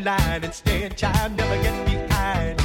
line and stay in child, never get behind.